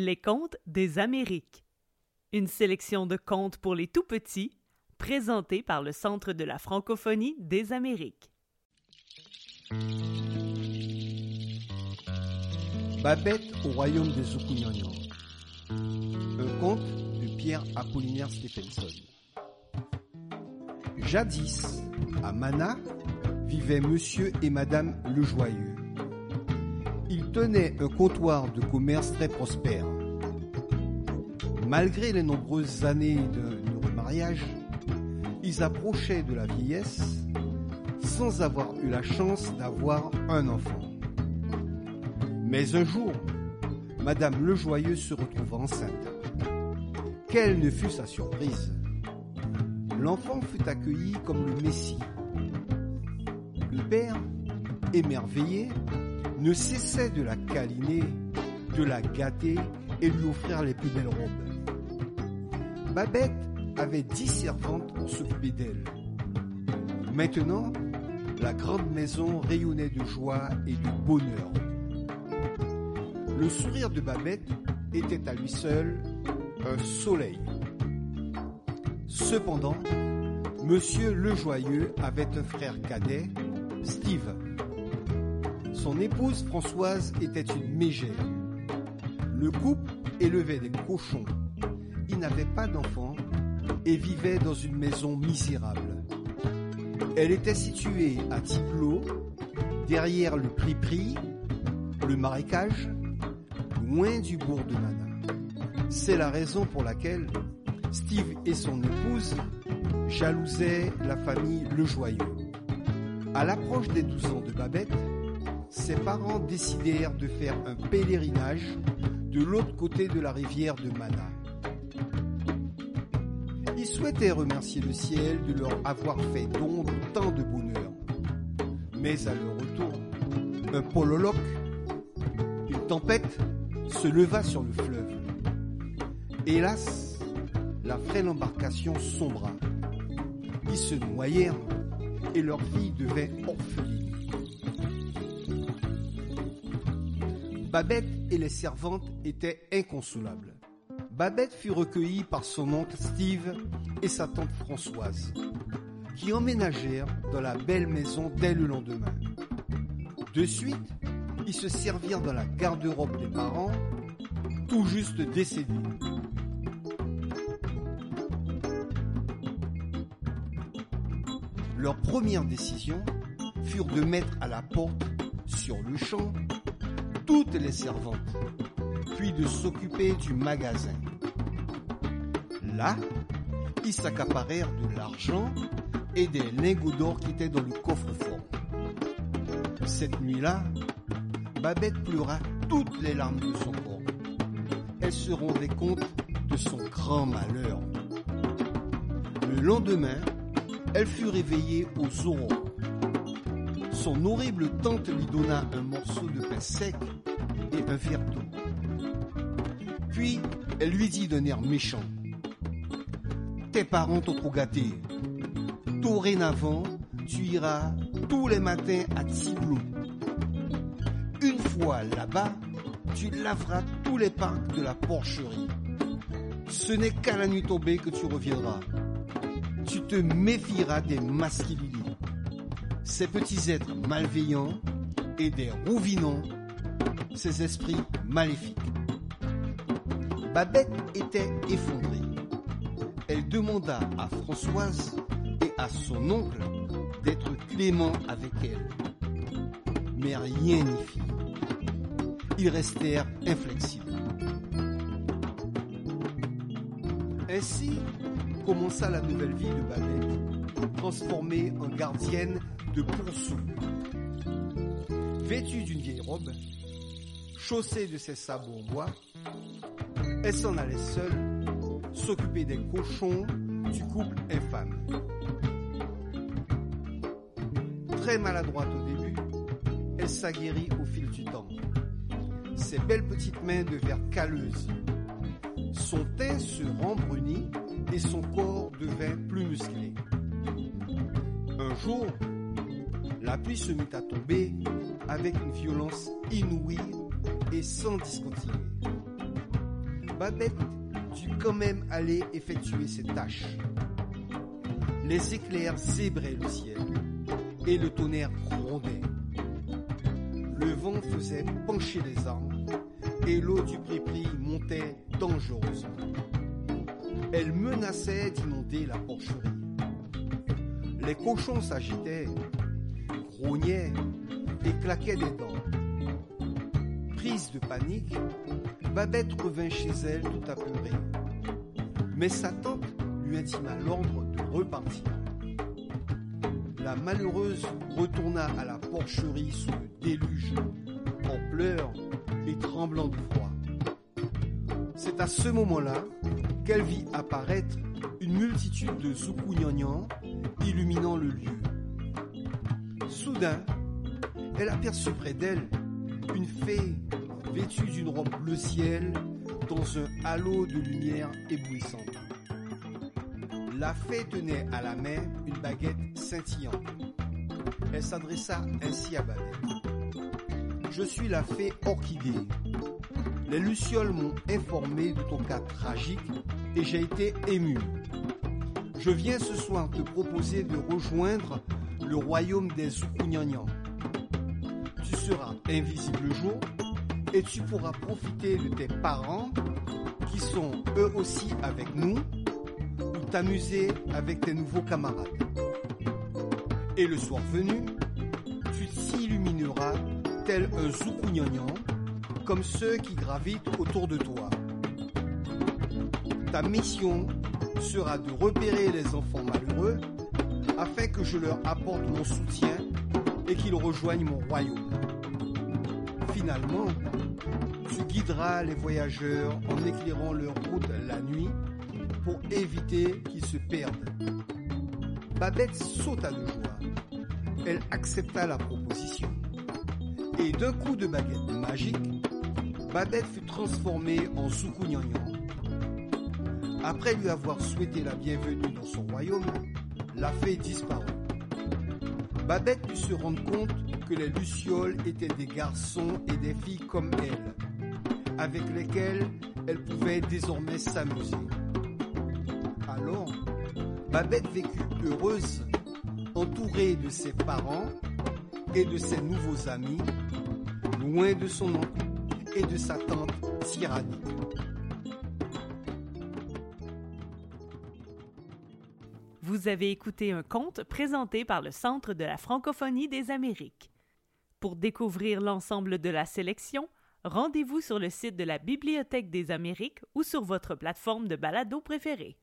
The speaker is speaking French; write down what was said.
Les contes des Amériques. Une sélection de contes pour les tout petits, présentés par le Centre de la francophonie des Amériques. Babette au royaume des. Un conte de Pierre Apollinaire Stephenson. Jadis, à Mana, vivaient monsieur et madame Le Ils tenaient un comptoir de commerce très prospère. Malgré les nombreuses années de remariage, ils approchaient de la vieillesse sans avoir eu la chance d'avoir un enfant. Mais un jour, Madame Le Joyeux se retrouva enceinte. Quelle ne fut sa surprise L'enfant fut accueilli comme le Messie. Le père, émerveillé, ne cessait de la câliner, de la gâter et lui offrir les plus belles robes. Babette avait dix servantes pour s'occuper d'elle. Maintenant, la grande maison rayonnait de joie et de bonheur. Le sourire de Babette était à lui seul un soleil. Cependant, Monsieur Le Joyeux avait un frère cadet, Steve. Son épouse Françoise était une mégère. Le couple élevait des cochons. Il n'avait pas d'enfants et vivait dans une maison misérable. Elle était située à Tiplot, derrière le Prix-Prix, le marécage, loin du bourg de Mana. C'est la raison pour laquelle Steve et son épouse jalousaient la famille Le Joyeux. À l'approche des 12 ans de Babette, ses parents décidèrent de faire un pèlerinage de l'autre côté de la rivière de Mana. Ils souhaitaient remercier le ciel de leur avoir fait don de tant de bonheur. Mais à leur retour, un pololoque, une tempête, se leva sur le fleuve. Hélas, la frêle embarcation sombra. Ils se noyèrent et leur fille devait orpheline. Babette et les servantes étaient inconsolables. Babette fut recueillie par son oncle Steve et sa tante Françoise, qui emménagèrent dans la belle maison dès le lendemain. De suite, ils se servirent dans la garde-robe des parents, tout juste décédés. Leur première décision furent de mettre à la porte, sur le champ, toutes les servantes, puis de s'occuper du magasin. Là, ils s'accaparèrent de l'argent et des lingots d'or qui étaient dans le coffre-fort. Cette nuit-là, Babette pleura toutes les larmes de son corps. Elle se rendait compte de son grand malheur. Le lendemain, elle fut réveillée aux aurores. Son horrible tante lui donna un morceau de pain sec et un verre d'eau. Puis, elle lui dit d'un air méchant Tes parents t'ont trop gâté. Dorénavant, tu iras tous les matins à Tiblou. Une fois là-bas, tu laveras tous les parcs de la porcherie. Ce n'est qu'à la nuit tombée que tu reviendras. Tu te méfieras des masquilidés, ces petits êtres malveillants et des rouvinants, ces esprits maléfiques. Babette était effondrée. Elle demanda à Françoise et à son oncle d'être clément avec elle. Mais rien n'y fit. Ils restèrent inflexibles. Ainsi commença la nouvelle vie de Babette, transformée en gardienne de. Vêtue d'une vieille robe, chaussée de ses sabots en bois, elle s'en allait seule s'occuper des cochons du couple infâme. Très maladroite au début, elle s'aguerrit au fil du temps. Ses belles petites mains devinrent calleuses. Son teint se rembrunit et son corps devint plus musclé. Un jour, la pluie se mit à tomber avec une violence inouïe et sans discontinuer. Babette dut quand même aller effectuer ses tâches. Les éclairs zébraient le ciel et le tonnerre grondait. Le vent faisait pencher les arbres et l'eau du prépri montait dangereusement. Elle menaçait d'inonder la porcherie. Les cochons s'agitaient, grognaient et claquaient des dents. Prise de panique, Babette revint chez elle tout apeurée. Mais sa tante lui intima l'ordre de repartir. La malheureuse retourna à la porcherie sous le déluge, en pleurs et tremblant de froid. C'est à ce moment-là qu'elle vit apparaître une multitude de zoukougnangnans illuminant le lieu. Soudain, elle aperçut près d'elle une fée vêtue d'une robe bleu ciel dans un halo de lumière éblouissante. La fée tenait à la main une baguette scintillante. Elle s'adressa ainsi à Babette. Je suis la fée Orchidée. Les Lucioles m'ont informé de ton cas tragique et j'ai été ému. Je viens ce soir te proposer de rejoindre le royaume des Zukunyanyans. Tu seras invisible le jour et tu pourras profiter de tes parents qui sont eux aussi avec nous ou t'amuser avec tes nouveaux camarades. Et le soir venu, tu t'illumineras tel un Zukunyanyang comme ceux qui gravitent autour de toi. Ta mission sera de repérer les enfants malheureux afin que je leur apporte mon soutien et qu'ils rejoignent mon royaume. Finalement, tu guideras les voyageurs en éclairant leur route la nuit pour éviter qu'ils se perdent. Babette sauta de joie. Elle accepta la proposition. Et d'un coup de baguette magique, Babette fut transformée en Soukouniagnan. Après lui avoir souhaité la bienvenue dans son royaume, la fée disparut. Babette put se rendre compte que les Lucioles étaient des garçons et des filles comme elle, avec lesquels elle pouvait désormais s'amuser. Alors, Babette vécut heureuse, entourée de ses parents et de ses nouveaux amis, loin de son oncle et de sa tante tyrannique. Vous avez écouté un conte présenté par le Centre de la francophonie des Amériques. Pour découvrir l'ensemble de la sélection, rendez-vous sur le site de la Bibliothèque des Amériques ou sur votre plateforme de balado préférée.